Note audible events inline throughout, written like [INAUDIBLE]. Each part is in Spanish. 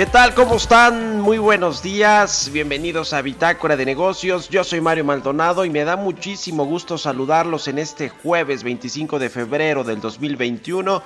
¿Qué tal? ¿Cómo están? Muy buenos días. Bienvenidos a Bitácora de Negocios. Yo soy Mario Maldonado y me da muchísimo gusto saludarlos en este jueves 25 de febrero del 2021.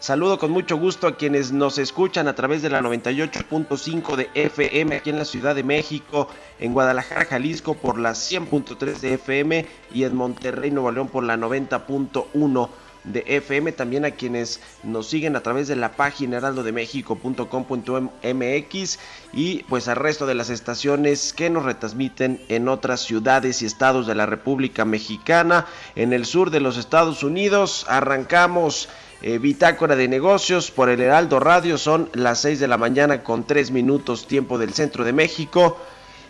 Saludo con mucho gusto a quienes nos escuchan a través de la 98.5 de FM aquí en la Ciudad de México, en Guadalajara, Jalisco por la 100.3 de FM y en Monterrey, Nuevo León por la 90.1 de FM, también a quienes nos siguen a través de la página heraldodemexico.com.mx y pues al resto de las estaciones que nos retransmiten en otras ciudades y estados de la República Mexicana, en el sur de los Estados Unidos. Arrancamos eh, Bitácora de Negocios por el Heraldo Radio, son las 6 de la mañana con 3 minutos tiempo del centro de México.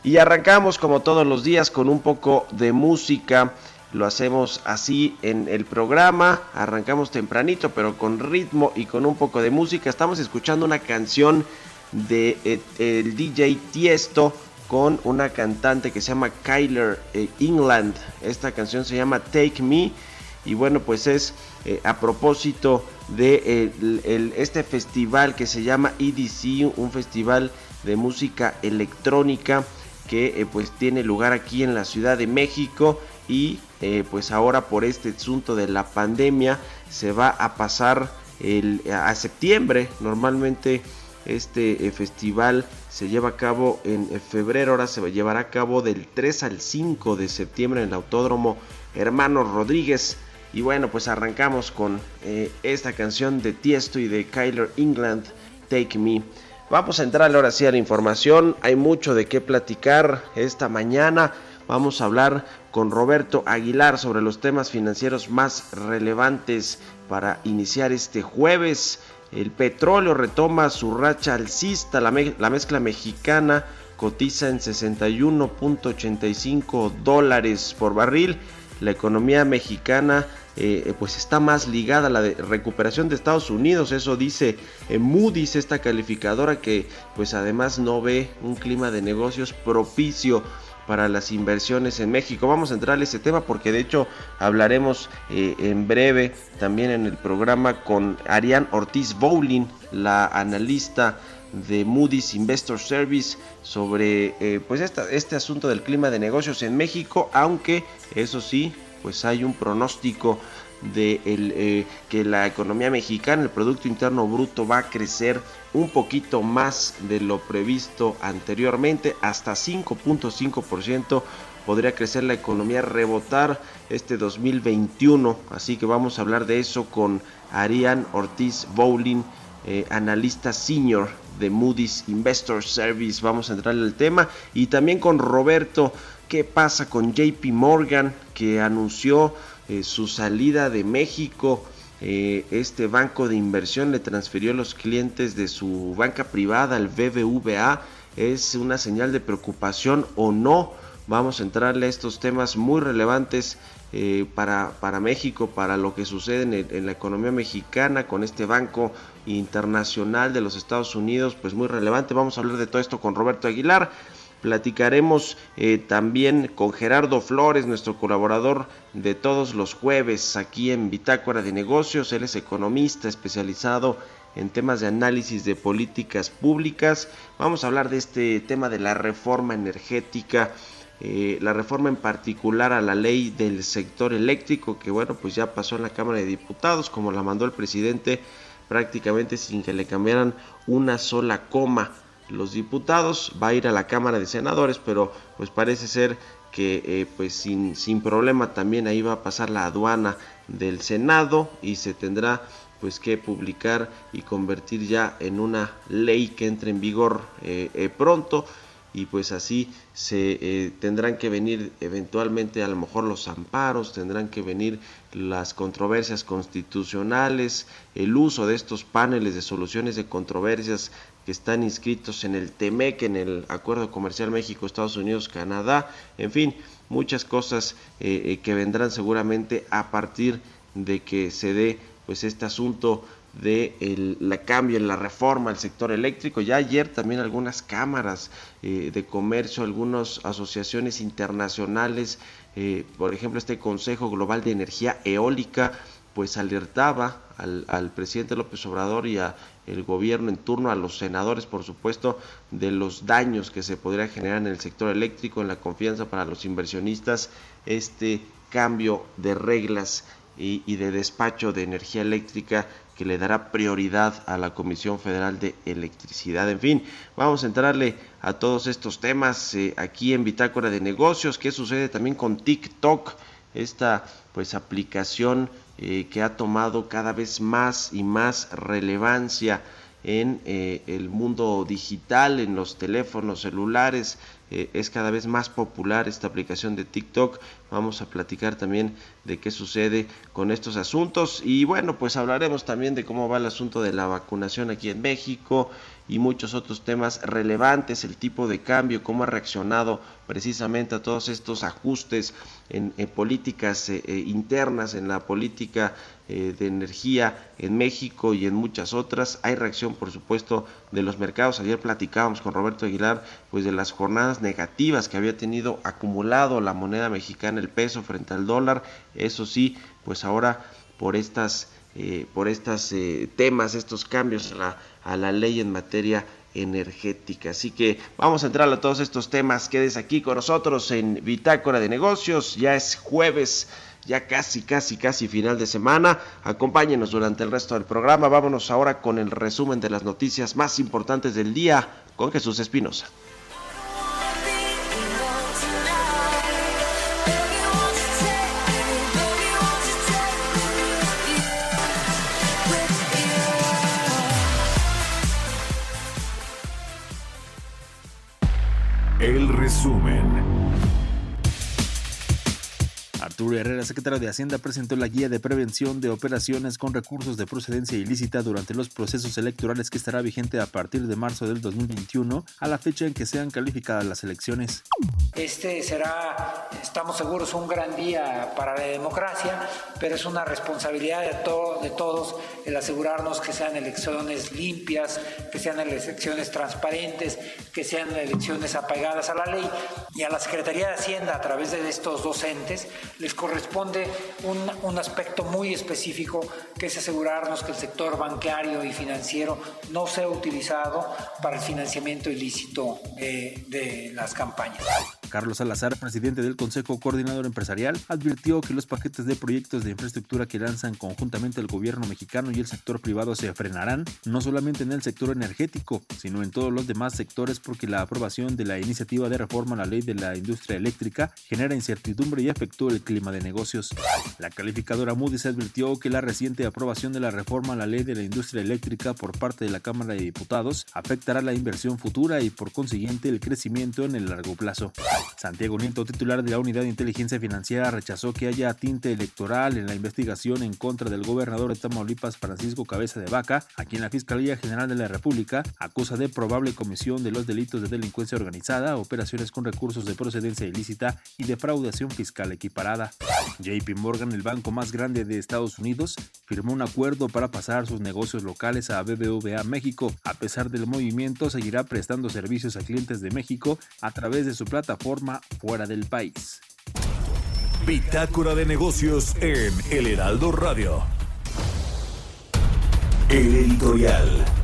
Y arrancamos como todos los días con un poco de música. Lo hacemos así en el programa. Arrancamos tempranito, pero con ritmo y con un poco de música. Estamos escuchando una canción de eh, el DJ Tiesto con una cantante que se llama Kyler eh, England. Esta canción se llama Take Me. Y bueno, pues es eh, a propósito de el- este festival que se llama EDC, un festival de música electrónica que pues tiene lugar aquí en la Ciudad de México y eh, pues ahora por este asunto de la pandemia se va a pasar el, a septiembre. Normalmente este eh, festival se lleva a cabo en eh, febrero, ahora se llevará a cabo del 3 al 5 de septiembre en el Autódromo Hermanos Rodríguez. Y bueno, pues arrancamos con esta canción de Tiesto y de Kyler England, Take Me. Vamos a entrar ahora sí a la información. Hay mucho de qué platicar esta mañana. Vamos a hablar con Roberto Aguilar sobre los temas financieros más relevantes para iniciar este jueves. El petróleo retoma su racha alcista. La, la mezcla mexicana cotiza en 61.85 dólares por barril. La economía mexicana eh, pues está más ligada a la recuperación de Estados Unidos, eso dice eh, Moody's, esta calificadora que pues además no ve un clima de negocios propicio para las inversiones en México. Vamos a entrar a ese tema porque de hecho hablaremos eh, en breve también en el programa con Ariane Ortiz Bowling, la analista de Moody's Investor Service sobre eh, pues este asunto del clima de negocios en México, aunque eso sí, pues hay un pronóstico de el, eh, que la economía mexicana, el Producto Interno Bruto va a crecer un poquito más de lo previsto anteriormente, hasta 5.5% podría crecer la economía, rebotar este 2021. Así que vamos a hablar de eso con Ariane Ortiz Bowling, eh, analista senior de Moody's Investor Service. Vamos a entrar en el tema. Y también con Roberto, ¿qué pasa con JP Morgan que anunció eh, su salida de México? Eh, este banco de inversión le transfirió los clientes de su banca privada al BBVA. ¿Es una señal de preocupación o no? Vamos a entrarle a estos temas muy relevantes eh, para, para México, para lo que sucede en la economía mexicana con este banco internacional de los Estados Unidos, pues muy relevante. Vamos a hablar de todo esto con Roberto Aguilar. Platicaremos eh, también con Gerardo Flores, nuestro colaborador de todos los jueves aquí en Bitácora de Negocios. Él es economista especializado en temas de análisis de políticas públicas. Vamos a hablar de este tema de la reforma energética, eh, la reforma en particular a la ley del sector eléctrico, que bueno, pues ya pasó en la Cámara de Diputados, como la mandó el presidente, prácticamente sin que le cambiaran una sola coma los diputados, va a ir a la Cámara de Senadores, pero pues parece ser que eh, pues sin, sin problema también ahí va a pasar la aduana del Senado y se tendrá pues que publicar y convertir ya en una ley que entre en vigor eh, eh, pronto. Y pues así se tendrán que venir eventualmente a lo mejor los amparos, tendrán que venir las controversias constitucionales, el uso de estos paneles de soluciones de controversias que están inscritos en el TEMEC, en el Acuerdo Comercial México, Estados Unidos, Canadá, en fin, muchas cosas eh, eh, que vendrán seguramente a partir de que se dé pues este asunto de la cambio en la reforma al sector eléctrico. Ya ayer también algunas cámaras eh, de comercio, algunas asociaciones internacionales, por ejemplo este Consejo Global de Energía Eólica, pues alertaba al, al presidente López Obrador y a el gobierno en turno, a los senadores, por supuesto, de los daños que se podría generar en el sector eléctrico, en la confianza para los inversionistas, este cambio de reglas y, y de despacho de energía eléctrica que le dará prioridad a la Comisión Federal de Electricidad. En fin, vamos a entrarle a todos estos temas eh, aquí en Bitácora de Negocios. ¿Qué sucede también con TikTok? Esta pues aplicación eh, que ha tomado cada vez más y más relevancia en eh, el mundo digital, en los teléfonos celulares. Eh, es cada vez más popular esta aplicación de TikTok. Vamos a platicar también de qué sucede con estos asuntos. Y bueno, pues hablaremos también de cómo va el asunto de la vacunación aquí en México y muchos otros temas relevantes, el tipo de cambio, cómo ha reaccionado precisamente a todos estos ajustes en, políticas eh, eh, internas, en la política eh, de energía en México y en muchas otras. Hay reacción, por supuesto, de los mercados. Ayer platicábamos con Roberto Aguilar, pues de las jornadas negativas que había tenido acumulado la moneda mexicana, el peso frente al dólar. Eso sí, pues ahora por estas eh, por estos eh, temas, estos cambios a la, a la ley en materia energética. Así que vamos a entrar a todos estos temas. Quedes aquí con nosotros en Bitácora de Negocios. Ya es jueves, ya casi, casi, casi final de semana. Acompáñenos durante el resto del programa. Vámonos ahora con el resumen de las noticias más importantes del día con Jesús Espinosa. Arturo Herrera, secretario de Hacienda, presentó la guía de prevención de operaciones con recursos de procedencia ilícita durante los procesos electorales que estará vigente a partir de marzo del 2021 a la fecha en que sean calificadas las elecciones. Este será, estamos seguros, un gran día para la democracia, pero es una responsabilidad de, to de todos el asegurarnos que sean elecciones limpias, que sean elecciones transparentes, que sean elecciones apegadas a la ley. Y a la Secretaría de Hacienda, a través de estos dos entes, les corresponde un, un aspecto muy específico, que es asegurarnos que el sector bancario y financiero no sea utilizado para el financiamiento ilícito de, de las campañas. Carlos Salazar, presidente del Consejo Coordinador Empresarial, advirtió que los paquetes de proyectos de infraestructura que lanzan conjuntamente el gobierno mexicano y el sector privado se frenarán, no solamente en el sector energético, sino en todos los demás sectores porque la aprobación de la iniciativa de reforma a la ley de la industria eléctrica genera incertidumbre y afectó el clima de negocios. La calificadora Moody's advirtió que la reciente aprobación de la reforma a la ley de la industria eléctrica por parte de la Cámara de Diputados afectará la inversión futura y por consiguiente el crecimiento en el largo plazo. Santiago Nieto, titular de la Unidad de Inteligencia Financiera, rechazó que haya tinte electoral en la investigación en contra del gobernador de Tamaulipas, Francisco Cabeza de Vaca, a quien la Fiscalía General de la República acusa de probable comisión de los delitos de delincuencia organizada, operaciones con recursos de procedencia ilícita y defraudación fiscal equiparada. JP Morgan, el banco más grande de Estados Unidos, firmó un acuerdo para pasar sus negocios locales a BBVA México. A pesar del movimiento, seguirá prestando servicios a clientes de México a través de su plataforma fuera del país. Bitácora de negocios en El Heraldo Radio. El editorial.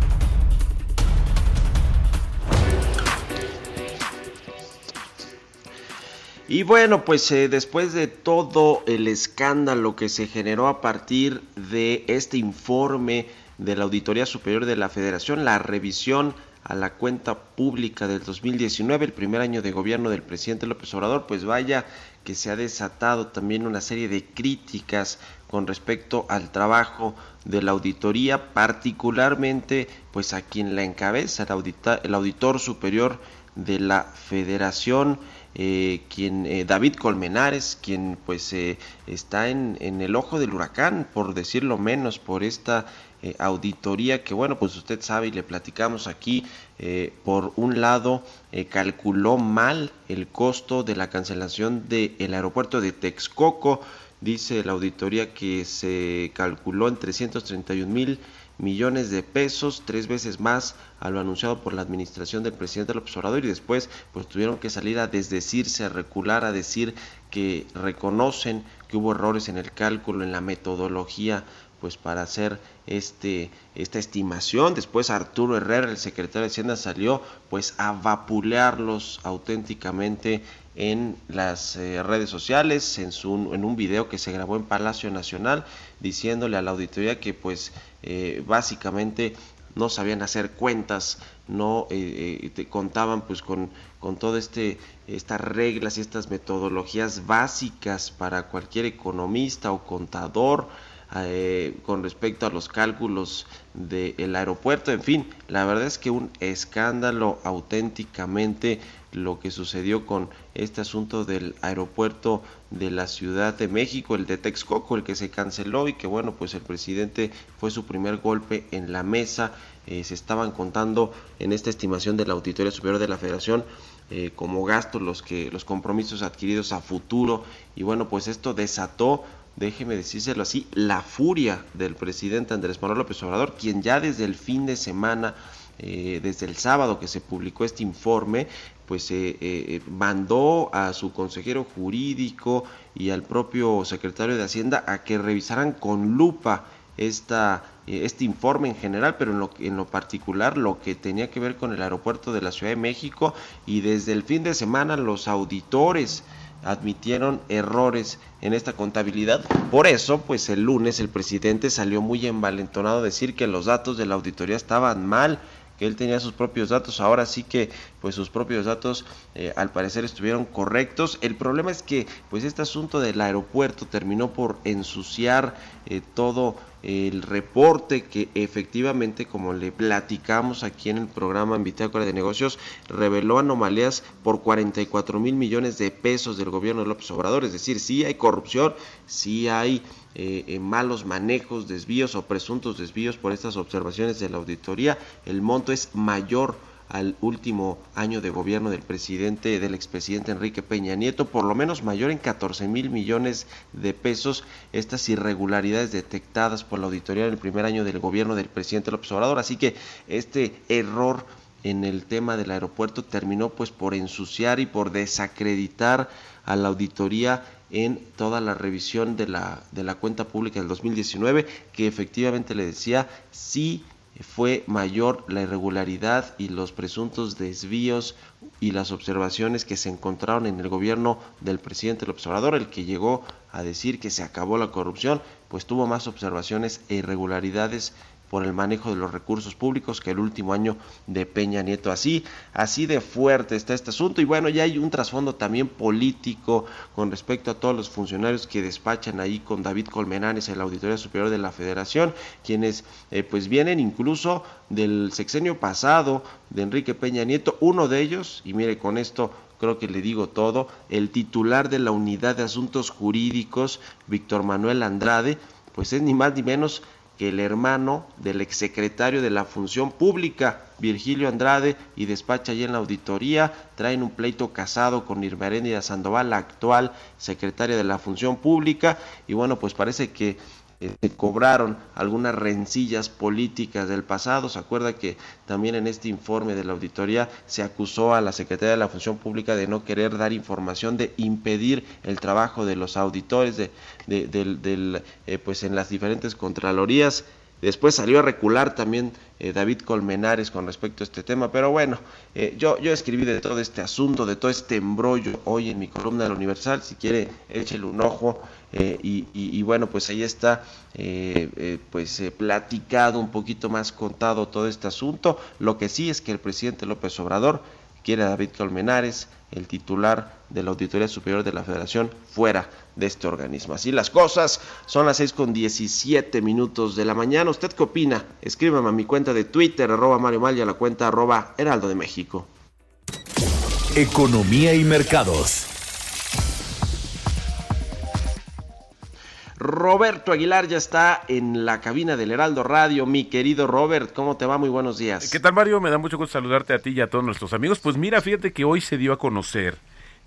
Y bueno, pues eh, después de todo el escándalo que se generó a partir de este informe de la Auditoría Superior de la Federación, la revisión a la cuenta pública del 2019, el primer año de gobierno del presidente López Obrador, pues vaya que se ha desatado también una serie de críticas con respecto al trabajo de la auditoría, particularmente pues a quien la encabeza, el, audita, el auditor superior de la Federación, eh, quien eh, David Colmenares, quien pues eh, está en, el ojo del huracán, por decirlo menos, por esta eh, auditoría que bueno, pues usted sabe y le platicamos aquí, eh, por un lado eh, calculó mal el costo de la cancelación del aeropuerto de Texcoco, dice la auditoría que se calculó en 331 mil millones de pesos, tres veces más a lo anunciado por la administración del presidente López Obrador y después pues tuvieron que salir a desdecirse, a recular, a decir que reconocen que hubo errores en el cálculo, en la metodología pues para hacer este esta estimación. Después Arturo Herrera, el secretario de Hacienda, salió pues a vapulearlos auténticamente en las eh, redes sociales, en, su, en un video que se grabó en Palacio Nacional, diciéndole a la auditoría que pues eh, básicamente no sabían hacer cuentas, no eh, contaban pues con, con todo este estas reglas y estas metodologías básicas para cualquier economista o contador eh, con respecto a los cálculos del aeropuerto. En fin, la verdad es que un escándalo auténticamente lo que sucedió con este asunto del aeropuerto de la Ciudad de México, el de Texcoco, el que se canceló y que bueno, pues el presidente fue su primer golpe en la mesa. Eh, se estaban contando en esta estimación de la Auditoría Superior de la Federación eh, como gastos los que los compromisos adquiridos a futuro y bueno, pues esto desató déjeme decírselo así, la furia del presidente Andrés Manuel López Obrador, quien ya desde el fin de semana, eh, desde el sábado que se publicó este informe, pues eh, eh, mandó a su consejero jurídico y al propio secretario de Hacienda a que revisaran con lupa esta, este informe en general, pero en lo, en lo particular lo que tenía que ver con el aeropuerto de la Ciudad de México y desde el fin de semana los auditores admitieron errores en esta contabilidad. Por eso, pues el lunes el presidente salió muy envalentonado a decir que los datos de la auditoría estaban mal, que él tenía sus propios datos, ahora sí que pues sus propios datos eh, al parecer estuvieron correctos. El problema es que pues este asunto del aeropuerto terminó por ensuciar eh, todo el reporte que efectivamente, como le platicamos aquí en el programa en Bitácora de Negocios, reveló anomalías por 44 mil millones de pesos del gobierno de López Obrador. Es decir, sí hay corrupción, sí hay eh, malos manejos, desvíos o presuntos desvíos por estas observaciones de la auditoría. El monto es mayor al último año de gobierno del presidente, del expresidente Enrique Peña Nieto, por lo menos mayor en 14 mil millones de pesos estas irregularidades detectadas por la auditoría en el primer año del gobierno del presidente López Obrador. Así que este error en el tema del aeropuerto terminó pues por ensuciar y por desacreditar a la auditoría en toda la revisión de la, de la cuenta pública del 2019, que efectivamente le decía sí fue mayor la irregularidad y los presuntos desvíos y las observaciones que se encontraron en el gobierno del presidente López Obrador, el que llegó a decir que se acabó la corrupción, pues tuvo más observaciones e irregularidades por el manejo de los recursos públicos que el último año de Peña Nieto. Así, así de fuerte está este asunto y bueno, ya hay un trasfondo también político con respecto a todos los funcionarios que despachan ahí con David Colmenares en la Auditoría Superior de la Federación, quienes eh, pues vienen incluso del sexenio pasado de Enrique Peña Nieto, uno de ellos, y mire con esto creo que le digo todo, el titular de la Unidad de Asuntos Jurídicos, Víctor Manuel Andrade, pues es ni más ni menos que el hermano del exsecretario de la Función Pública, Virgilio Andrade, y despacha allí en la auditoría, traen un pleito casado con Irma Sandoval, la actual secretaria de la Función Pública, y bueno, pues parece que eh, se cobraron algunas rencillas políticas del pasado. Se acuerda que también en este informe de la auditoría se acusó a la Secretaría de la Función Pública de no querer dar información, de impedir el trabajo de los auditores, de, del, eh, pues en las diferentes contralorías. Después salió a recular también eh, David Colmenares con respecto a este tema, pero bueno, yo, yo escribí de todo este asunto, de todo este embrollo hoy en mi columna de la Universal, si quiere échele un ojo, eh, y, bueno, pues ahí está, eh, eh, pues platicado, un poquito más contado todo este asunto. Lo que sí es que el presidente López Obrador quiere a David Colmenares, el titular de la Auditoría Superior de la Federación, fuera de este organismo. Así las cosas, son las 6 con 17 minutos de la mañana. ¿Usted qué opina? Escríbame a mi cuenta de Twitter, arroba Mario Mal, y a la cuenta arroba Heraldo de México. Economía y mercados. Roberto Aguilar ya está en la cabina del Heraldo Radio. Mi querido Robert, ¿cómo te va? Muy buenos días. ¿Qué tal, Mario? Me da mucho gusto saludarte a ti y a todos nuestros amigos. Pues mira, fíjate que hoy se dio a conocer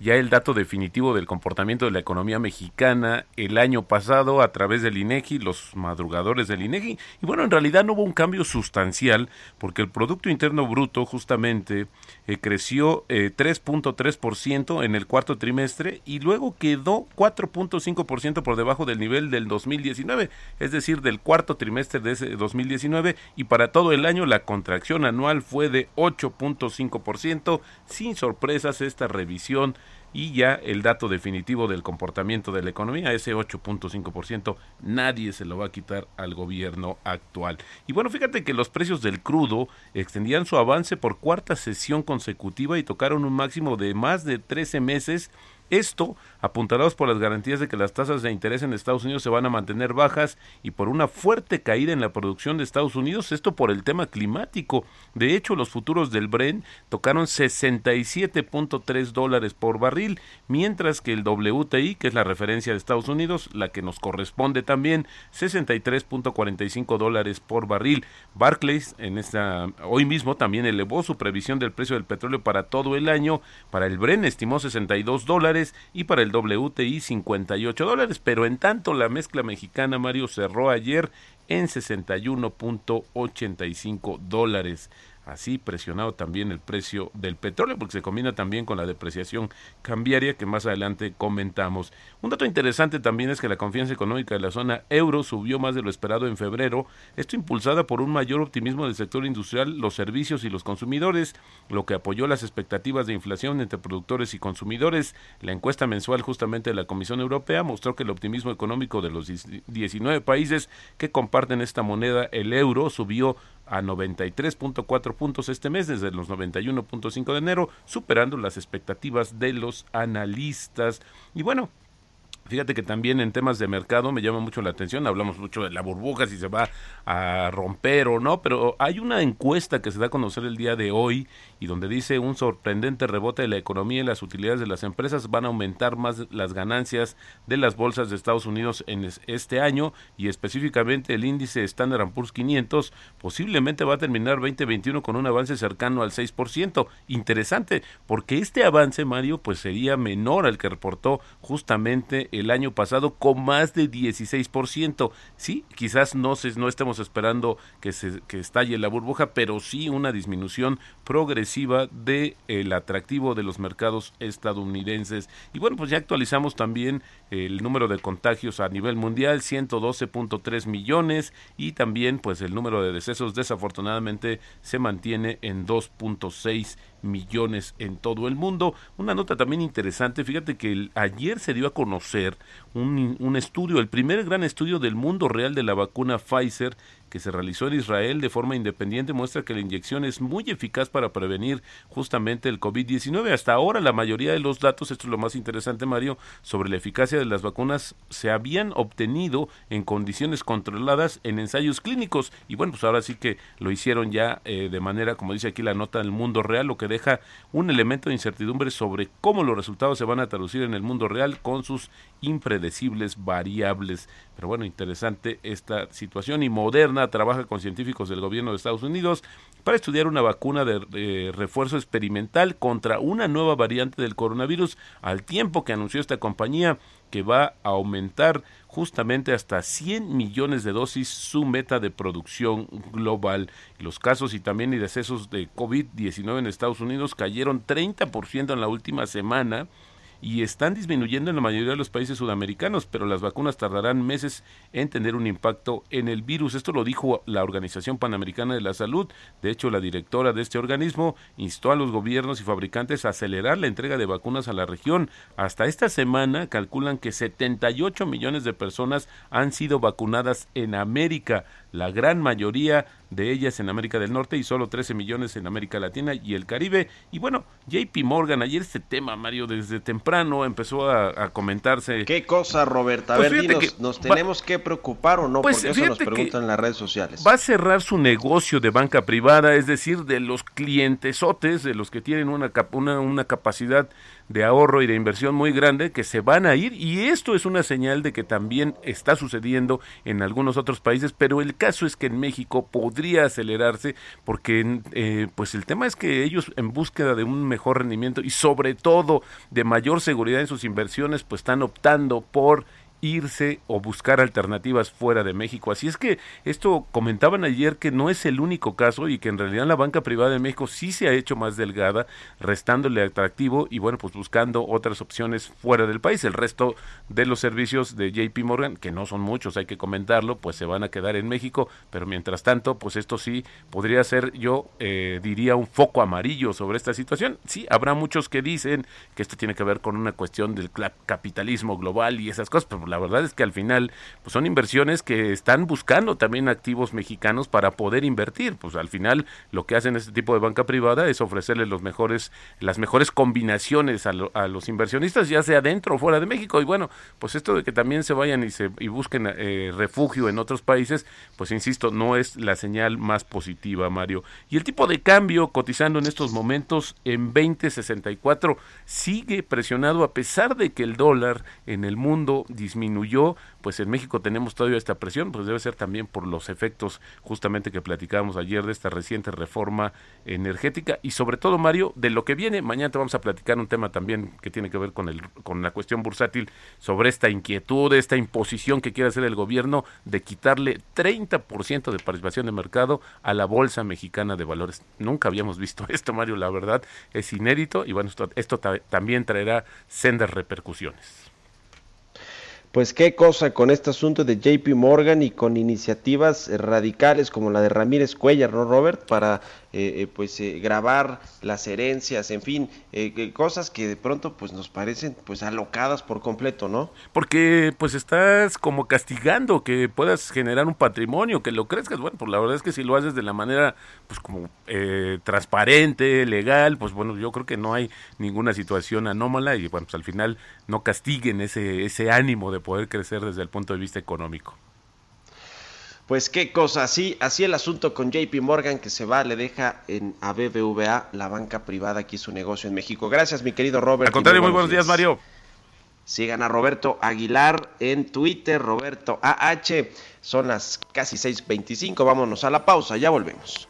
ya el dato definitivo del comportamiento de la economía mexicana el año pasado a través del INEGI, los madrugadores del INEGI. Y bueno, en realidad no hubo un cambio sustancial porque el Producto Interno Bruto justamente eh, creció eh, 3.3% en el cuarto trimestre y luego quedó 4.5% por debajo del nivel del 2019, es decir, del cuarto trimestre de ese 2019 y para todo el año la contracción anual fue de 8.5%, sin sorpresas esta revisión y ya el dato definitivo del comportamiento de la economía, ese 8.5%, nadie se lo va a quitar al gobierno actual. Y bueno, fíjate que los precios del crudo extendían su avance por cuarta sesión consecutiva y tocaron un máximo de más de 13 meses esto apuntalados por las garantías de que las tasas de interés en Estados Unidos se van a mantener bajas y por una fuerte caída en la producción de Estados Unidos, esto por el tema climático. De hecho, los futuros del Brent tocaron 67.3 dólares por barril, mientras que el WTI, que es la referencia de Estados Unidos, la que nos corresponde también, 63.45 dólares por barril. Barclays en esta hoy mismo también elevó su previsión del precio del petróleo para todo el año. Para el Brent estimó 62 dólares y para el WTI 58 dólares. Pero en tanto la mezcla mexicana, Mario, cerró ayer en 61.85 dólares así presionado también el precio del petróleo porque se combina también con la depreciación cambiaria que más adelante comentamos. Un dato interesante también es que la confianza económica de la zona euro subió más de lo esperado en febrero, esto impulsada por un mayor optimismo del sector industrial, los servicios y los consumidores, lo que apoyó las expectativas de inflación entre productores y consumidores. La encuesta mensual justamente de la Comisión Europea mostró que el optimismo económico de los 19 países que comparten esta moneda, el euro, subió a 93.4 puntos este mes desde los 91.5 de enero, superando las expectativas de los analistas. Y bueno, Fíjate que también en temas de mercado me llama mucho la atención, hablamos mucho de la burbuja, si se va a romper o no, pero hay una encuesta que se da a conocer el día de hoy y donde dice un sorprendente rebote de la economía y las utilidades de las empresas van a aumentar más las ganancias de las bolsas de Estados Unidos en este año y específicamente el índice Standard Poor's 500 posiblemente va a terminar 2021 con un avance cercano al 6%. Interesante, porque este avance, Mario, pues sería menor al que reportó justamente el año pasado con más de 16%. Sí, quizás no, se, no estemos esperando que, se, que estalle la burbuja, pero sí una disminución progresiva del el atractivo de los mercados estadounidenses. Y bueno, pues ya actualizamos también el número de contagios a nivel mundial, 112.3 millones y también pues el número de decesos desafortunadamente se mantiene en 2.6 millones en todo el mundo. Una nota también interesante, fíjate que ayer se dio a conocer un, un estudio, el primer gran estudio del mundo real de la vacuna Pfizer que se realizó en Israel de forma independiente muestra que la inyección es muy eficaz para prevenir justamente el COVID-19. Hasta ahora la mayoría de los datos, esto es lo más interesante Mario, sobre la eficacia de las vacunas se habían obtenido en condiciones controladas en ensayos clínicos y bueno, pues ahora sí que lo hicieron ya eh, de manera, como dice aquí la nota del mundo real, lo que deja un elemento de incertidumbre sobre cómo los resultados se van a traducir en el mundo real con sus impredecibles variables. Pero bueno, interesante esta situación y Moderna trabaja con científicos del gobierno de Estados Unidos para estudiar una vacuna de refuerzo experimental contra una nueva variante del coronavirus al tiempo que anunció esta compañía que va a aumentar justamente hasta 100 millones de dosis su meta de producción global. Los casos y también y decesos de COVID-19 en Estados Unidos cayeron 30% en la última semana y están disminuyendo en la mayoría de los países sudamericanos, pero las vacunas tardarán meses en tener un impacto en el virus. Esto lo dijo la Organización Panamericana de la Salud. De hecho, la directora de este organismo instó a los gobiernos y fabricantes a acelerar la entrega de vacunas a la región. Hasta esta semana calculan que 78 millones de personas han sido vacunadas en América, la gran mayoría de ellas en América del Norte y solo 13 millones en América Latina y el Caribe. Y bueno, JP Morgan, ayer este tema, Mario, desde temprano empezó a, comentarse. ¿Qué cosa, Roberta? A pues ver, dinos, ¿nos tenemos que preocupar o no? Pues Porque eso nos preguntan en las redes sociales. Va a cerrar su negocio de banca privada, es decir, de los clientesotes, de los que tienen una, una, una capacidad de ahorro y de inversión muy grande que se van a ir. Y esto es una señal de que también está sucediendo en algunos otros países, pero el caso es que en México podría acelerarse porque eh, pues el tema es que ellos en búsqueda de un mejor rendimiento y sobre todo de mayor seguridad en sus inversiones pues están optando por irse o buscar alternativas fuera de México. Así es que esto comentaban ayer que no es el único caso y que en realidad la banca privada de México sí se ha hecho más delgada, restándole atractivo y bueno, pues buscando otras opciones fuera del país. El resto de los servicios de JP Morgan, que no son muchos, hay que comentarlo, pues se van a quedar en México, pero mientras tanto, pues esto sí podría ser, yo eh, diría, un foco amarillo sobre esta situación. Sí, habrá muchos que dicen que esto tiene que ver con una cuestión del capitalismo global y esas cosas, pero la verdad es que al final pues son inversiones que están buscando también activos mexicanos para poder invertir. Pues al final lo que hacen este tipo de banca privada es ofrecerles los mejores, las mejores combinaciones a, los inversionistas, ya sea dentro o fuera de México. Y bueno, pues esto de que también se vayan y se y busquen eh, refugio en otros países, pues insisto, no es la señal más positiva, Mario. Y el tipo de cambio cotizando en estos momentos en 2064 sigue presionado a pesar de que el dólar en el mundo disminuye disminuyó, pues en México tenemos todavía esta presión, pues debe ser también por los efectos justamente que platicábamos ayer de esta reciente reforma energética y sobre todo Mario, de lo que viene, mañana te vamos a platicar un tema también que tiene que ver con el con la cuestión bursátil sobre esta inquietud, esta imposición que quiere hacer el gobierno de quitarle 30% de participación de mercado a la Bolsa Mexicana de Valores. Nunca habíamos visto [LAUGHS] esto, Mario, la verdad es inédito y bueno, esto, esto también traerá sendas repercusiones pues qué cosa con este asunto de JP Morgan y con iniciativas radicales como la de Ramírez Cuellar, ¿no, Robert? Para eh, eh, pues eh, grabar las herencias, en fin, cosas que de pronto pues nos parecen pues alocadas por completo, ¿no? Porque pues estás como castigando que puedas generar un patrimonio, que lo crezcas, bueno, pues la verdad es que si lo haces de la manera pues como transparente, legal, pues bueno, yo creo que no hay ninguna situación anómala y bueno, pues al final no castiguen ese, ese ánimo de poder crecer desde el punto de vista económico. Pues qué cosa, así, así el asunto con JP Morgan que se va, le deja en a BBVA, la banca privada, aquí su negocio en México. Gracias, mi querido Robert. Al contrario, muy buenos días, Mario. Sigan a Roberto Aguilar en Twitter, Roberto AH. Son las casi 6.25, vámonos a la pausa, ya volvemos.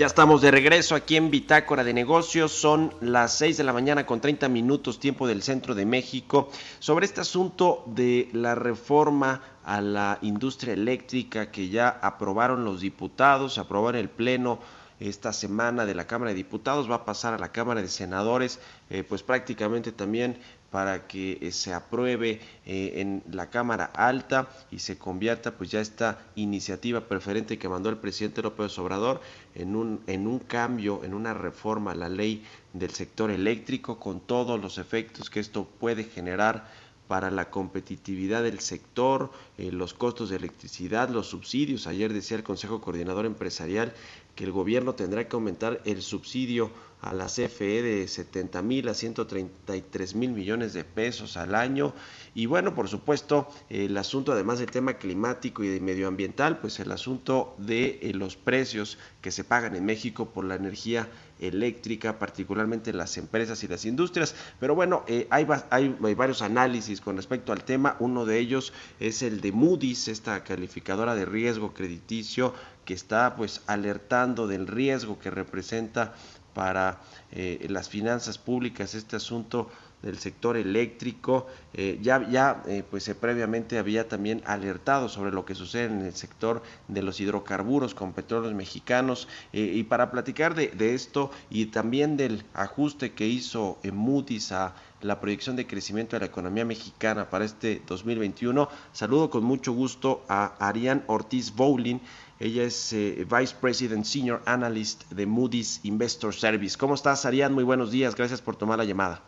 Ya estamos de regreso aquí en Bitácora de Negocios. Son las 6 de la mañana con 30 minutos tiempo del centro de México. Sobre este asunto de la reforma a la industria eléctrica que ya aprobaron los diputados, aprobaron el Pleno esta semana de la Cámara de Diputados, va a pasar a la Cámara de Senadores, eh, pues prácticamente también para que eh, se apruebe eh, en la Cámara Alta y se convierta pues ya esta iniciativa preferente que mandó el presidente López Obrador en un, en un cambio, en una reforma a la ley del sector eléctrico con todos los efectos que esto puede generar para la competitividad del sector, eh, los costos de electricidad, los subsidios. Ayer decía el Consejo Coordinador Empresarial que el gobierno tendrá que aumentar el subsidio a la CFE de 70 mil a 133 mil millones de pesos al año. Y bueno, por supuesto, el asunto, además del tema climático y de medioambiental, pues el asunto de eh, los precios que se pagan en México por la energía eléctrica, particularmente las empresas y las industrias. Pero bueno, eh, hay, hay, hay, varios análisis con respecto al tema. Uno de ellos es el de Moody's, esta calificadora de riesgo crediticio que está pues alertando del riesgo que representa para eh, las finanzas públicas este asunto del sector eléctrico. Eh, ya ya eh, pues eh, previamente había también alertado sobre lo que sucede en el sector de los hidrocarburos con petróleos mexicanos. Y para platicar de, de, esto y también del ajuste que hizo Moody's a la proyección de crecimiento de la economía mexicana para este 2021, saludo con mucho gusto a Arián Ortiz Bowling. Ella es eh, Vice President Senior Analyst de Moody's Investor Service. ¿Cómo estás, Arián? Muy buenos días. Gracias por tomar la llamada.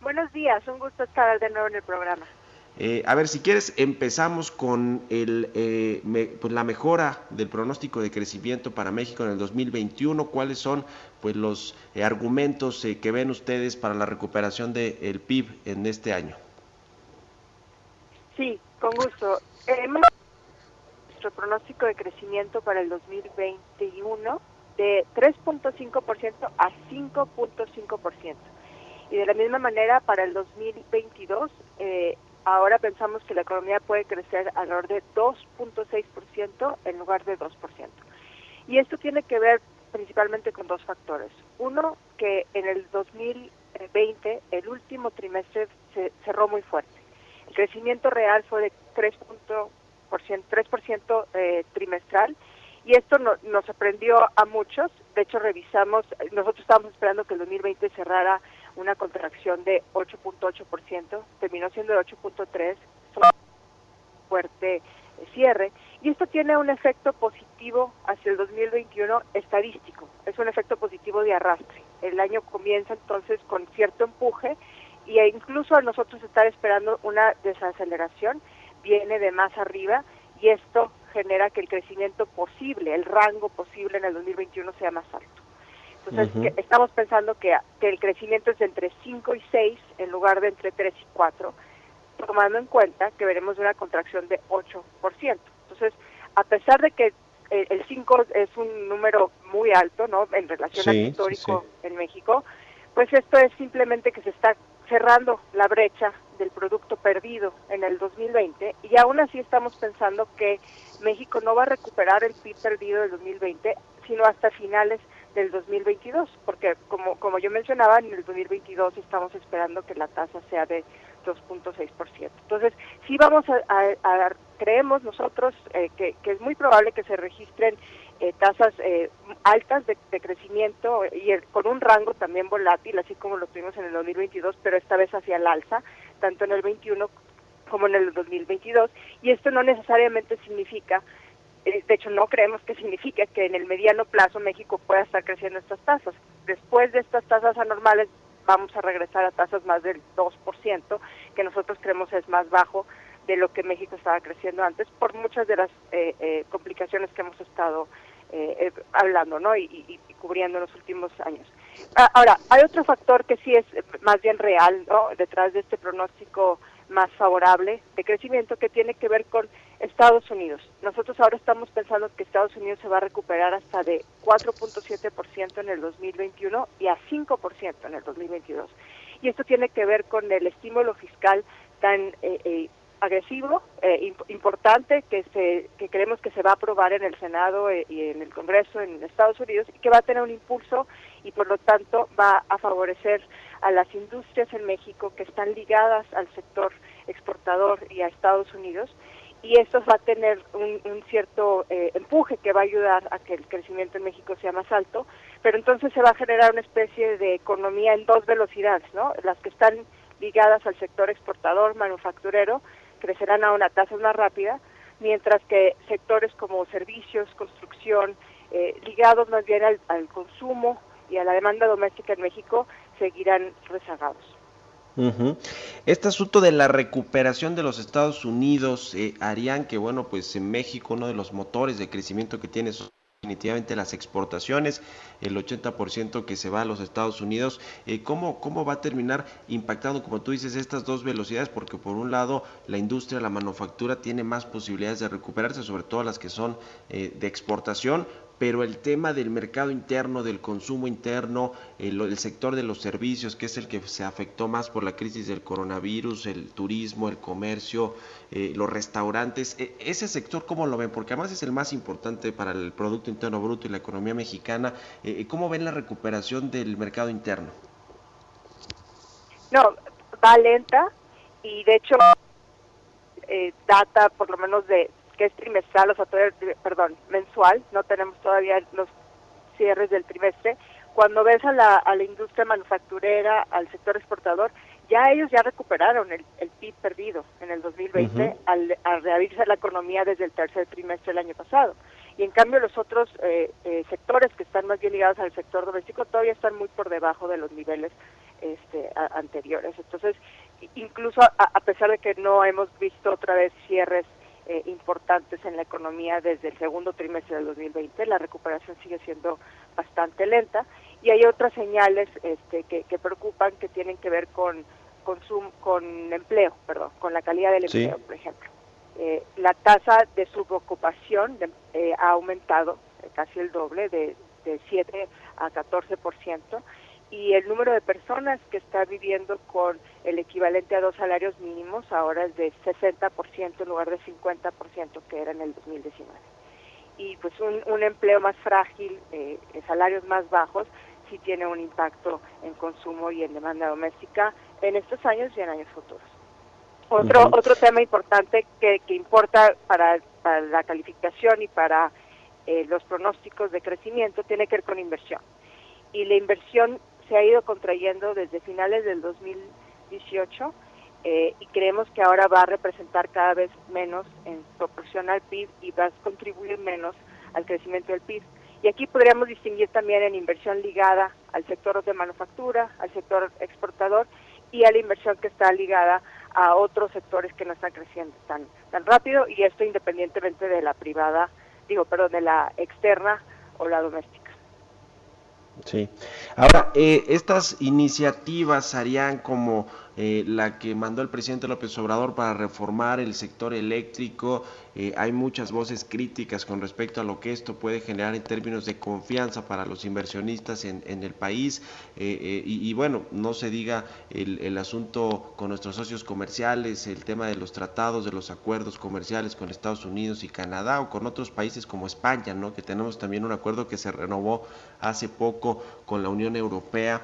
Buenos días, un gusto estar de nuevo en el programa. Eh, a ver, si quieres, empezamos con el, eh, me, pues la mejora del pronóstico de crecimiento para México en el 2021. ¿Cuáles son pues, los eh, argumentos que ven ustedes para la recuperación del de PIB en este año? Sí, con gusto. Nuestro pronóstico de crecimiento para el 2021 de 3.5% a 5.5% y de la misma manera para el 2022 eh, ahora pensamos que la economía puede crecer alrededor de 2.6% en lugar de 2%. Y esto tiene que ver principalmente con dos factores. Uno, que en el 2020 el último trimestre se cerró muy fuerte. El crecimiento real fue de 3%, 3% eh, trimestral y esto no, nos sorprendió a muchos. De hecho, revisamos, nosotros estábamos esperando que el 2020 cerrara una contracción de 8.8%, terminó siendo de 8.3%, fuerte cierre, y esto tiene un efecto positivo hacia el 2021 estadístico, es un efecto positivo de arrastre. El año comienza entonces con cierto empuje y e incluso a nosotros estar esperando una desaceleración viene de más arriba y esto genera que el crecimiento posible, el rango posible en el 2021 sea más alto. Entonces, uh -huh. estamos pensando que, que, el crecimiento es de entre 5 y 6 en lugar de entre 3 y 4, tomando en cuenta que veremos una contracción de 8%. Entonces, a pesar de que el, el 5 es un número muy alto, ¿no? En relación sí, al histórico sí, sí. en México, pues esto es simplemente que se está cerrando la brecha del producto perdido en el 2020 y aún así estamos pensando que México no va a recuperar el PIB perdido del 2020, sino hasta finales del 2022, porque como, como yo mencionaba, en el 2022 estamos esperando que la tasa sea de 2.6%. Entonces, sí vamos a, a, a creemos nosotros eh, que, es muy probable que se registren eh, tasas eh, altas de, de, crecimiento y el, con un rango también volátil, así como lo tuvimos en el 2022, pero esta vez hacia el alza, tanto en el 21 como en el 2022, y esto no necesariamente significa de hecho no creemos que signifique que en el mediano plazo México pueda estar creciendo estas tasas. Después de estas tasas anormales vamos a regresar a tasas más del 2%, que nosotros creemos es más bajo de lo que México estaba creciendo antes por muchas de las eh, eh, complicaciones que hemos estado eh, hablando ¿no? Y, cubriendo en los últimos años. Ahora, hay otro factor que sí es más bien real detrás de este pronóstico más favorable de crecimiento que tiene que ver con Estados Unidos. Nosotros ahora estamos pensando que Estados Unidos se va a recuperar hasta de 4.7% en el 2021 y a 5% en el 2022. Y esto tiene que ver con el estímulo fiscal tan eh, eh, agresivo, eh, importante, que, se, que creemos que se va a aprobar en el Senado eh, y en el Congreso en Estados Unidos y que va a tener un impulso y por lo tanto va a favorecer a las industrias en México que están ligadas al sector exportador y a Estados Unidos y esto va a tener un, cierto eh, empuje que va a ayudar a que el crecimiento en México sea más alto, pero entonces se va a generar una especie de economía en dos velocidades, ¿no? Las que están ligadas al sector exportador, manufacturero, crecerán a una tasa más rápida, mientras que sectores como servicios, construcción, eh, ligados más bien al consumo y a la demanda doméstica en México, seguirán rezagados. Este asunto de la recuperación de los Estados Unidos eh, harían que, bueno, pues en México uno de los motores de crecimiento que tiene son definitivamente las exportaciones, el 80% que se va a los Estados Unidos. Eh, ¿cómo, ¿Cómo va a terminar impactando, como tú dices, estas dos velocidades? Porque por un lado la industria, la manufactura tiene más posibilidades de recuperarse, sobre todo las que son eh, de exportación, pero el tema del mercado interno, del consumo interno, el, sector de los servicios, que es el que se afectó más por la crisis del coronavirus, el turismo, el comercio, eh, los restaurantes, e, ese sector, ¿cómo lo ven? Porque además es el más importante para el Producto Interno Bruto y la economía mexicana. Eh, eh, ¿Cómo ven la recuperación del mercado interno? No, va lenta y de hecho data por lo menos de que es trimestral, o sea, perdón, mensual, no tenemos todavía los cierres del trimestre. Cuando ves a la, a la industria manufacturera, al sector exportador, ya ellos ya recuperaron el, el PIB perdido en el 2020 al, al, reabrirse la economía desde el tercer trimestre del año pasado. Y en cambio los otros eh, eh, sectores que están más bien ligados al sector doméstico todavía están muy por debajo de los niveles este, anteriores. Entonces, incluso a, a pesar de que no hemos visto otra vez cierres eh, importantes en la economía desde el segundo trimestre del 2020. La recuperación sigue siendo bastante lenta y hay otras señales este, que, preocupan que tienen que ver con con empleo, perdón, con la calidad del empleo, por ejemplo. Eh, la tasa de subocupación eh, ha aumentado casi el doble, de, de 7 a 14 por ciento, y el número de personas que está viviendo con el equivalente a dos salarios mínimos ahora es de 60% en lugar de 50% que era en el 2019. Y pues un, un empleo más frágil, eh, salarios más bajos, sí tiene un impacto en consumo y en demanda doméstica en estos años y en años futuros. Otro, otro tema importante que, que importa para, para la calificación y para eh, los pronósticos de crecimiento tiene que ver con inversión. Y la inversión se ha ido contrayendo desde finales del 2018 eh, y creemos que ahora va a representar cada vez menos en proporción al PIB y va a contribuir menos al crecimiento del PIB. Y aquí podríamos distinguir también en inversión ligada al sector de manufactura, al sector exportador y a la inversión que está ligada a otros sectores que no están creciendo tan tan rápido y esto independientemente de la privada, digo, perdón, de la externa o la doméstica. Sí. Ahora, eh, estas iniciativas harían como eh, la que mandó el presidente López Obrador para reformar el sector eléctrico. Eh, hay muchas voces críticas con respecto a lo que esto puede generar en términos de confianza para los inversionistas en, el país. Eh, y, bueno, no se diga el, el, asunto con nuestros socios comerciales, el tema de los tratados, de los acuerdos comerciales con Estados Unidos y Canadá o con otros países como España, ¿no? que tenemos también un acuerdo que se renovó hace poco con la Unión Europea.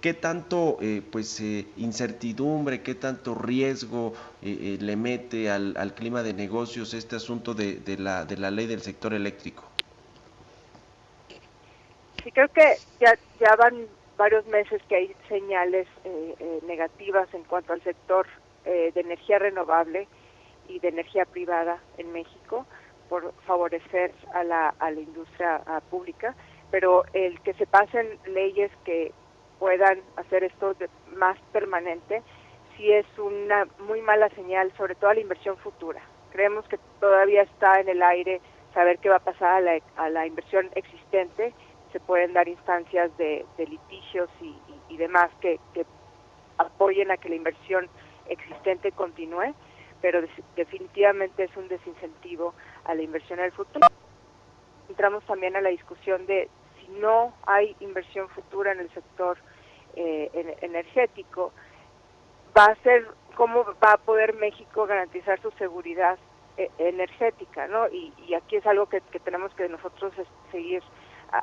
¿Qué tanto pues incertidumbre, qué tanto riesgo eh, eh, le mete al, al, clima de negocios este asunto de, de, la, de la ley del sector eléctrico? Sí, creo que ya, ya van varios meses que hay señales eh, negativas en cuanto al sector de energía renovable y de energía privada en México por favorecer a la, a la industria pública, pero el que se pasen leyes que puedan hacer esto de más permanente, sí es una muy mala señal, sobre todo a la inversión futura. Creemos que todavía está en el aire saber qué va a pasar a la, a la inversión existente. Se pueden dar instancias de, litigios y, demás que, que, apoyen a que la inversión existente continúe, pero definitivamente es un desincentivo a la inversión en el futuro. Entramos también a la discusión de si no hay inversión futura en el sector eh, energético, va a ser cómo va a poder México garantizar su seguridad eh, energética, ¿no? Y, aquí es algo que, tenemos que nosotros seguir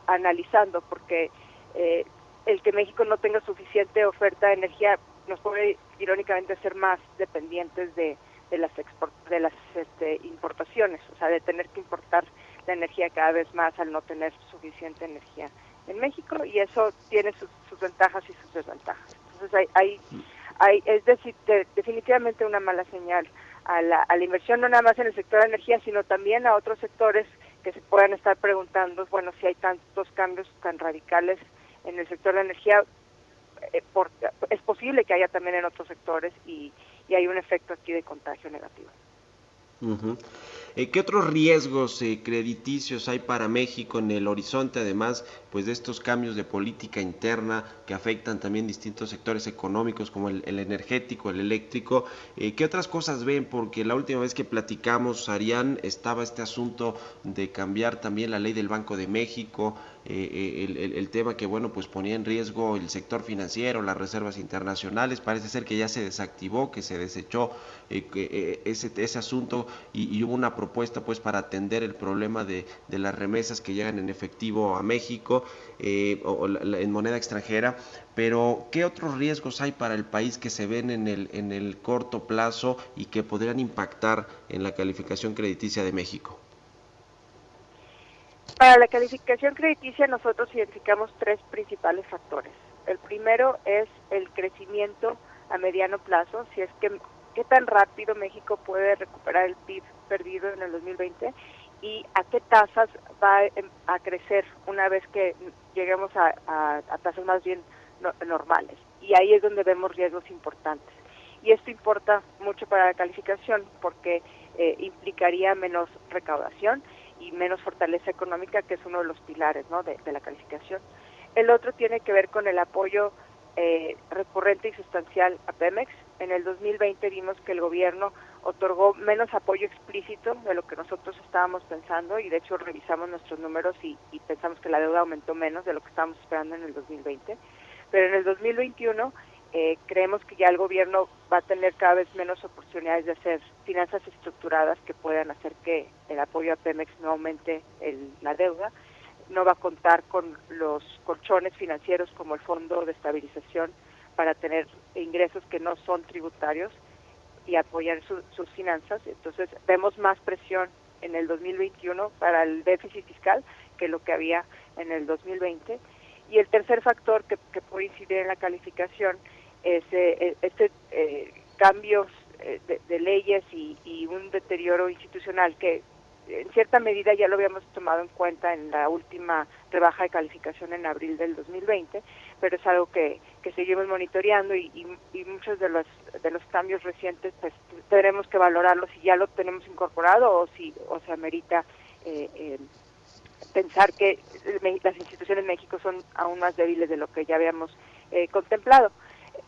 analizando, porque eh, el que México no tenga suficiente oferta de energía nos puede irónicamente ser más dependientes de, de las export, de las este, importaciones, o sea, de tener que importar la energía cada vez más al no tener suficiente energía en México y eso tiene sus, sus ventajas y sus desventajas. Entonces hay, hay, hay es decir, de, definitivamente una mala señal a la, a la inversión no nada más en el sector de energía, sino también a otros sectores que se puedan estar preguntando, bueno, si hay tantos cambios tan radicales en el sector de energía, eh, por, es posible que haya también en otros sectores y, y hay un efecto aquí de contagio negativo. Eh, ¿Qué otros riesgos eh, crediticios hay para México en el horizonte, además pues de estos cambios de política interna que afectan también distintos sectores económicos como el, energético, el eléctrico? Eh, ¿Qué otras cosas ven? Porque la última vez que platicamos, Arián, estaba este asunto de cambiar también la ley del Banco de México, el, tema que bueno pues ponía en riesgo el sector financiero, las reservas internacionales, parece ser que ya se desactivó, que se desechó ese asunto y, y, hubo una propuesta pues para atender el problema de, de las remesas que llegan en efectivo a México o, o la, en moneda extranjera, pero ¿qué otros riesgos hay para el país que se ven en el, en el corto plazo y que podrían impactar en la calificación crediticia de México? Para la calificación crediticia nosotros identificamos tres principales factores. El primero es el crecimiento a mediano plazo, si es que qué tan rápido México puede recuperar el PIB perdido en el 2020 y a qué tasas va a crecer una vez que lleguemos a, a, a tasas más bien no, normales. Y ahí es donde vemos riesgos importantes. Y esto importa mucho para la calificación porque eh, implicaría menos recaudación y menos fortaleza económica, que es uno de los pilares ¿no? de, de, la calificación. El otro tiene que ver con el apoyo eh, recurrente y sustancial a Pemex. En el 2020 vimos que el gobierno otorgó menos apoyo explícito de lo que nosotros estábamos pensando y de hecho revisamos nuestros números y, y pensamos que la deuda aumentó menos de lo que estábamos esperando en el 2020. Pero en el 2021 eh, creemos que ya el gobierno va a tener cada vez menos oportunidades de hacer finanzas estructuradas que puedan hacer que el apoyo a Pemex no aumente el, la deuda, no va a contar con los colchones financieros como el Fondo de Estabilización para tener ingresos que no son tributarios y apoyar su, sus finanzas. Entonces vemos más presión en el 2021 para el déficit fiscal que lo que había en el 2020. Y el tercer factor que, que puede incidir en la calificación ese, este eh, cambios eh, de, de, leyes y, y, un deterioro institucional que en cierta medida ya lo habíamos tomado en cuenta en la última rebaja de calificación en abril del 2020, pero es algo que, que seguimos monitoreando y, y, y, muchos de los de los cambios recientes pues tenemos que valorarlos si ya lo tenemos incorporado o si o se amerita eh, eh, pensar que las instituciones en México son aún más débiles de lo que ya habíamos eh, contemplado.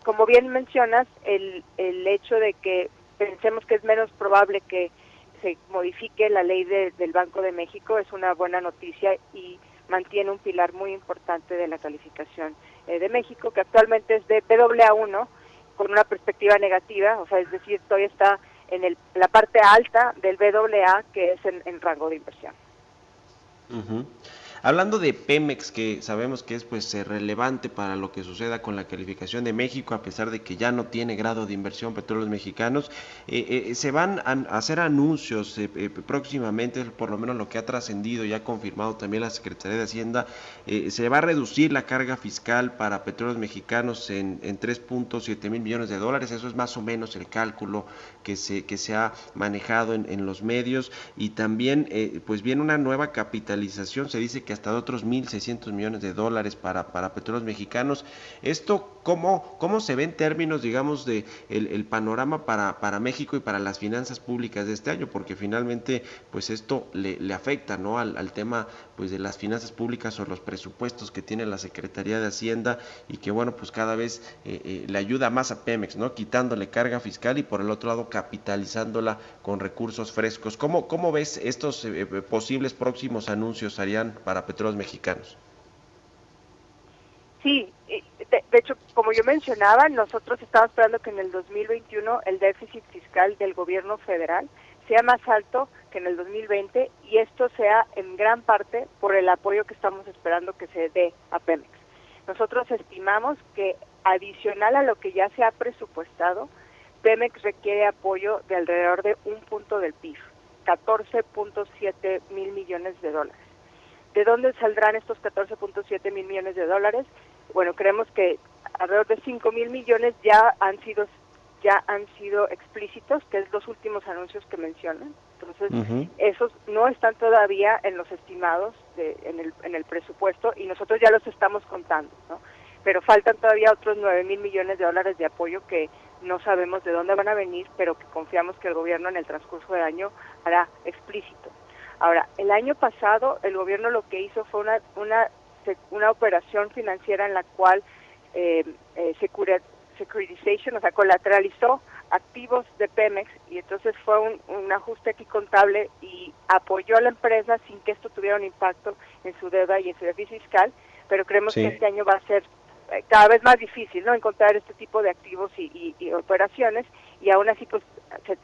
Como bien mencionas, el, el hecho de que pensemos que es menos probable que se modifique la ley de, del Banco de México es una buena noticia y mantiene un pilar muy importante de la calificación eh, de México, que actualmente es de PAA1, con una perspectiva negativa, o sea, es decir, todavía está en el, la parte alta del BAA, que es en, rango de inversión. Hablando de Pemex, que sabemos que es pues eh, relevante para lo que suceda con la calificación de México, a pesar de que ya no tiene grado de inversión petróleos mexicanos, eh, eh, se van a hacer anuncios eh, próximamente, por lo menos lo que ha trascendido y ha confirmado también la Secretaría de Hacienda, se va a reducir la carga fiscal para petróleos mexicanos en, en 3.7 mil millones de dólares, eso es más o menos el cálculo que se, que se ha manejado en, en los medios, y también pues viene una nueva capitalización, se dice que hasta de otros 1.600 millones de dólares para, para petróleos mexicanos. ¿Esto cómo, cómo se ve en términos, digamos, de el, panorama para, para México y para las finanzas públicas de este año? Porque finalmente, pues esto le, afecta, ¿no? Al, al, tema, pues, de las finanzas públicas o los presupuestos que tiene la Secretaría de Hacienda y que, bueno, pues cada vez eh, eh, le ayuda más a Pemex, ¿no? Quitándole carga fiscal y por el otro lado capitalizándola con recursos frescos. ¿Cómo, cómo ves estos eh, posibles próximos anuncios, Arián, para petróleos mexicanos. Sí, de, de, hecho, como yo mencionaba, nosotros estamos esperando que en el 2021 el déficit fiscal del gobierno federal sea más alto que en el 2020 y esto sea en gran parte por el apoyo que estamos esperando que se dé a Pemex. Nosotros estimamos que adicional a lo que ya se ha presupuestado, Pemex requiere apoyo de alrededor de un punto del PIB, 14.7 mil millones de dólares. ¿De dónde saldrán estos 14.7 mil millones de dólares? Bueno, creemos que alrededor de 5 mil millones ya han sido ya han sido explícitos, que es los últimos anuncios que mencionan. Entonces, esos no están todavía en los estimados de- en, el, en el presupuesto y nosotros ya los estamos contando, ¿no? Pero faltan todavía otros 9 mil millones de dólares de apoyo que no sabemos de dónde van a venir, pero que confiamos que el gobierno en el transcurso del año hará explícito. Ahora, el año pasado el gobierno lo que hizo fue una, una, una operación financiera en la cual eh, eh, securitization, o sea, colateralizó activos de Pemex y entonces fue un, un ajuste aquí contable y apoyó a la empresa sin que esto tuviera un impacto en su deuda y en su déficit fiscal, pero creemos Sí. que este año va a ser eh, cada vez más difícil no encontrar este tipo de activos y, y- y operaciones y aún así pues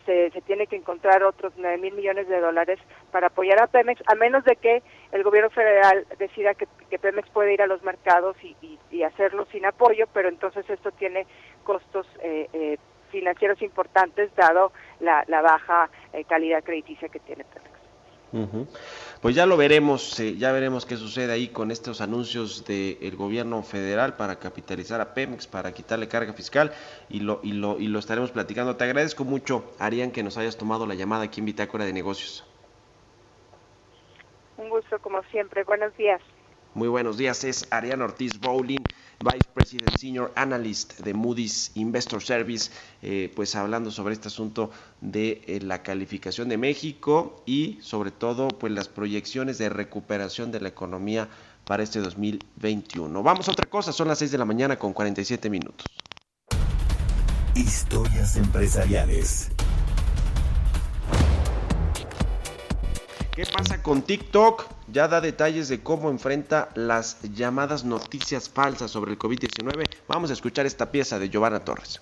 se, se- tiene que encontrar otros 9 mil millones de dólares para apoyar a Pemex a menos de que el gobierno federal decida que, Pemex puede ir a los mercados y, y- y hacerlo sin apoyo pero entonces esto tiene costos eh, eh, financieros importantes dado la, la baja eh, calidad crediticia que tiene Pemex. Pues ya lo veremos, eh, ya veremos qué sucede ahí con estos anuncios del gobierno federal para capitalizar a Pemex, para quitarle carga fiscal y lo, y lo, y lo estaremos platicando. Te agradezco mucho, Arián, que nos hayas tomado la llamada aquí en Bitácora de Negocios. Un gusto como siempre. Buenos días. Muy buenos días, es Arián Ortiz Bowling, Vice President Senior Analyst de Moody's Investor Service, eh, pues hablando sobre este asunto de eh, la calificación de México y sobre todo pues las proyecciones de recuperación de la economía para este 2021. Vamos a otra cosa, son las 6 de la mañana con 47 minutos. Historias empresariales. ¿Qué pasa con TikTok? Ya da detalles de cómo enfrenta las llamadas noticias falsas sobre el COVID-19. Vamos a escuchar esta pieza de Giovanna Torres.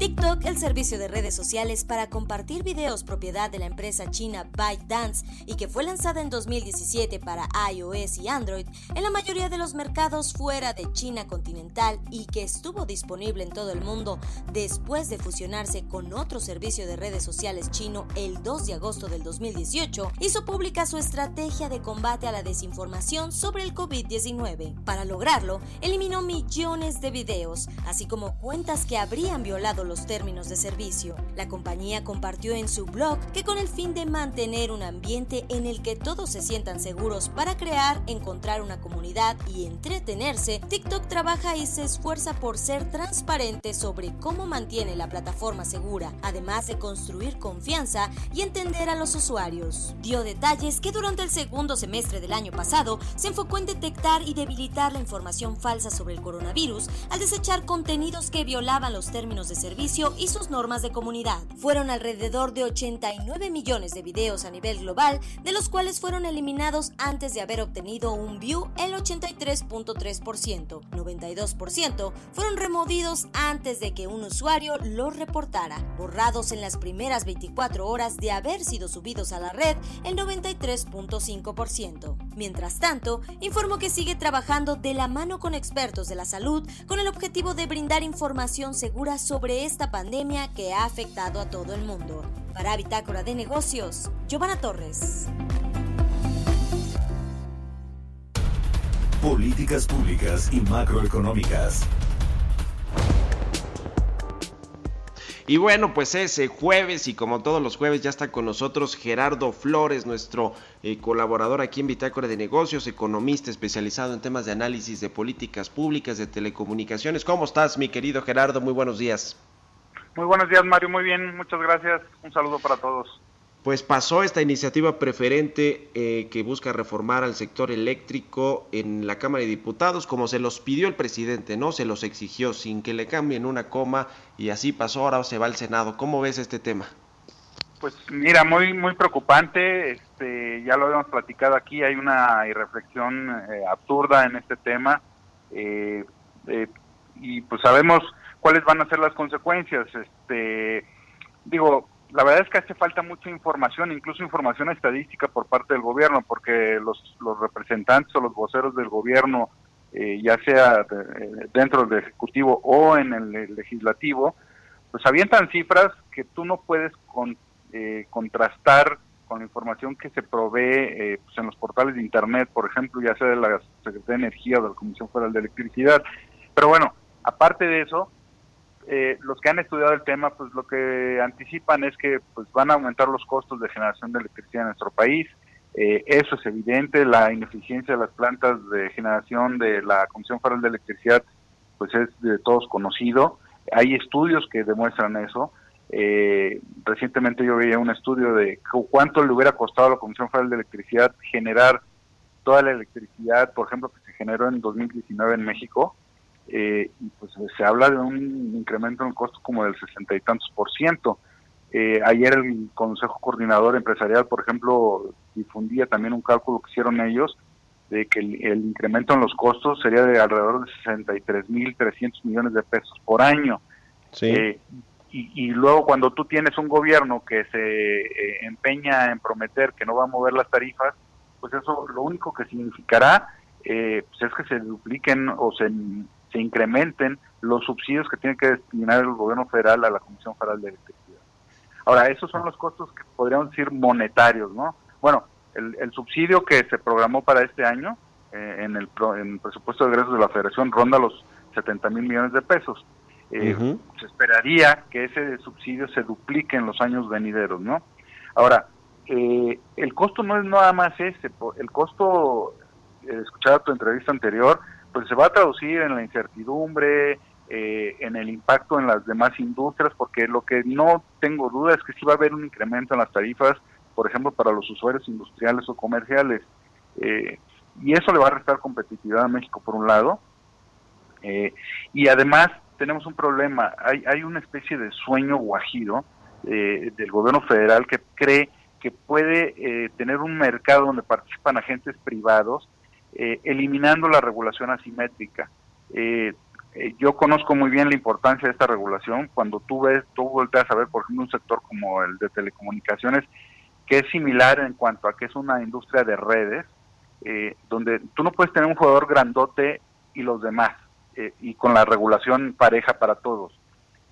TikTok, el servicio de redes sociales para compartir videos propiedad de la empresa china ByteDance y que fue lanzada en 2017 para iOS y Android en la mayoría de los mercados fuera de China continental y que estuvo disponible en todo el mundo después de fusionarse con otro servicio de redes sociales chino el 2 de agosto del 2018, hizo pública su estrategia de combate a la desinformación sobre el COVID-19. Para lograrlo, eliminó millones de videos, así como cuentas que habrían violado los términos de servicio. La compañía compartió en su blog que con el fin de mantener un ambiente en el que todos se sientan seguros para crear, encontrar una comunidad y entretenerse, TikTok trabaja y se esfuerza por ser transparente sobre cómo mantiene la plataforma segura, además de construir confianza y entender a los usuarios. Dio detalles que durante el segundo semestre del año pasado se enfocó en detectar y debilitar la información falsa sobre el coronavirus al desechar contenidos que violaban los términos de servicio y sus normas de comunidad. Fueron alrededor de 89 millones de videos a nivel global, de los cuales fueron eliminados antes de haber obtenido un view el 83.3%. 92% fueron removidos antes de que un usuario los reportara, borrados en las primeras 24 horas de haber sido subidos a la red el 93.5%. Mientras tanto, informó que sigue trabajando de la mano con expertos de la salud con el objetivo de brindar información segura sobre esta pandemia que ha afectado a todo el mundo. Para Bitácora de Negocios, Giovanna Torres. Políticas públicas y macroeconómicas. Y bueno, pues ese jueves y como todos los jueves ya está con nosotros Gerardo Flores, nuestro eh, colaborador aquí en Bitácora de Negocios, economista especializado en temas de análisis de políticas públicas, de telecomunicaciones. ¿Cómo estás, mi querido Gerardo? Muy buenos días. Muy buenos días, Mario. Muy bien, muchas gracias. Un saludo para todos. Pues pasó esta iniciativa preferente eh, que busca reformar al sector eléctrico en la Cámara de Diputados, como se los pidió el presidente, ¿no? Se los exigió sin que le cambien una coma y así pasó, ahora se va al Senado. ¿Cómo ves este tema? Pues mira, muy muy preocupante. Este, ya lo habíamos platicado aquí. Hay una irreflexión eh, absurda en este tema. eh, eh, y pues sabemos cuáles van a ser las consecuencias. Este, digo, la verdad es que hace falta mucha información, incluso información estadística por parte del gobierno, porque los, los representantes o los voceros del gobierno, eh, ya sea de- dentro del Ejecutivo o en el Legislativo, pues avientan cifras que tú no puedes eh, contrastar con la información que se provee eh, pues en los portales de Internet, por ejemplo, ya sea de la Secretaría de Energía o de la Comisión Federal de Electricidad. Pero bueno, aparte de eso, eh, los que han estudiado el tema, pues lo que anticipan es que pues van a aumentar los costos de generación de electricidad en nuestro país. Eh, eso es evidente, la ineficiencia de las plantas de generación de la Comisión Federal de Electricidad, pues es de todos conocido. Hay estudios que demuestran eso. Eh, recientemente yo veía un estudio de cu- cuánto le hubiera costado a la Comisión Federal de Electricidad generar toda la electricidad, por ejemplo, que se generó en 2019 en México, eh, pues se habla de un incremento en el costo como del sesenta y tantos por ciento. Eh, ayer el Consejo Coordinador Empresarial, por ejemplo, difundía también un cálculo que hicieron ellos de que el, el incremento en los costos sería de alrededor de 63.300 millones de pesos por año. Eh, y, y luego cuando tú tienes un gobierno que se eh, empeña en prometer que no va a mover las tarifas, pues eso lo único que significará eh, pues es que se dupliquen o se, se incrementen los subsidios que tiene que destinar el gobierno federal a la Comisión Federal de Electricidad. Ahora, esos son los costos que podríamos decir monetarios, ¿no? Bueno, el, el subsidio que se programó para este año eh, en, el, pro- en el presupuesto de egresos de la Federación ronda los 70 mil millones de pesos. Eh. Se esperaría que ese subsidio se duplique en los años venideros, ¿no? Ahora, eh, el costo no es nada más ese, el costo, eh, escuchaba tu entrevista anterior, pues se va a traducir en la incertidumbre, eh, en el impacto en las demás industrias, porque lo que no tengo duda es que sí va a haber un incremento en las tarifas, por ejemplo, para los usuarios industriales o comerciales. Eh, y eso le va a restar competitividad a México por un lado. Eh, y además tenemos un problema, hay, hay una especie de sueño guajiro eh, del gobierno federal que cree que puede eh, tener un mercado donde participan agentes privados, eh, eliminando la regulación asimétrica. Eh, eh, yo conozco muy bien la importancia de esta regulación. Cuando tú ves, tú volteas a ver, por ejemplo, un sector como el de telecomunicaciones, que es similar en cuanto a que es una industria de redes, eh, donde tú no puedes tener un jugador grandote y los demás, y con la regulación pareja para todos.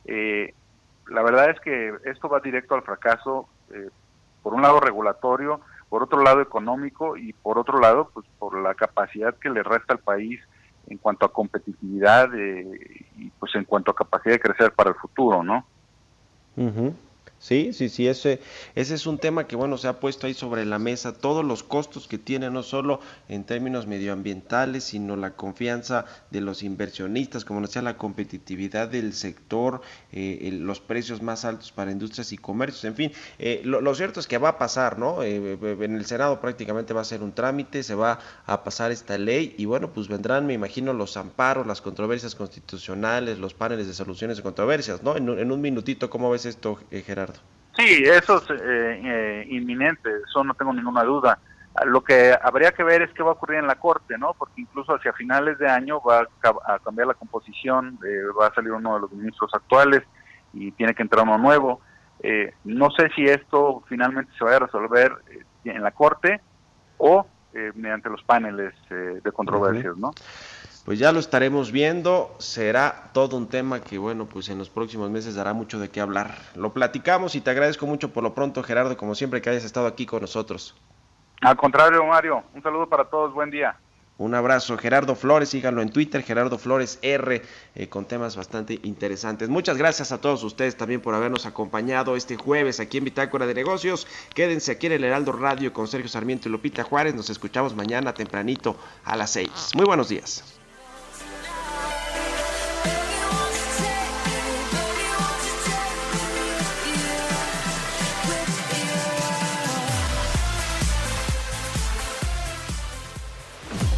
La verdad es que esto va directo al fracaso, por un lado regulatorio, por otro lado económico y por otro lado, pues por la capacidad que le resta al país en cuanto a competitividad eh, y pues en cuanto a capacidad de crecer para el futuro, ¿no? Sí, sí, sí, ese, ese es un tema que, bueno, se ha puesto ahí sobre la mesa, todos los costos que tiene, no solo en términos medioambientales, sino la confianza de los inversionistas, como decía, la competitividad del sector, eh, los precios más altos para industrias y comercios, en fin, eh, lo, cierto es que va a pasar, ¿no? Eh, en el Senado prácticamente va a ser un trámite, se va a pasar esta ley y, bueno, pues vendrán, me imagino, los amparos, las controversias constitucionales, los paneles de soluciones de controversias, ¿no? En en un minutito, ¿cómo ves esto, Gerardo? Sí, eso es eh, eh, inminente, eso no tengo ninguna duda. Ah, Lo que habría que ver es qué va a ocurrir en la Corte, ¿no? Porque incluso hacia finales de año va a, ca- a cambiar la composición, eh, va a salir uno de los ministros actuales y tiene que entrar uno nuevo. Eh, no sé si esto finalmente se vaya a resolver eh, en la Corte o eh, mediante los paneles eh, de controversias, ¿no? Pues ya lo estaremos viendo, será todo un tema que bueno, pues en los próximos meses dará mucho de qué hablar. Lo platicamos y te agradezco mucho por lo pronto, Gerardo, como siempre que hayas estado aquí con nosotros. Al contrario, Mario, un saludo para todos, buen día. Un abrazo, Gerardo Flores, síganlo en Twitter, Gerardo Flores R, eh, con temas bastante interesantes. Muchas gracias a todos ustedes también por habernos acompañado este jueves aquí en Bitácora de Negocios. Quédense aquí en el Heraldo Radio con Sergio Sarmiento y Lupita Juárez. Nos escuchamos mañana tempranito a las 6. Muy buenos días.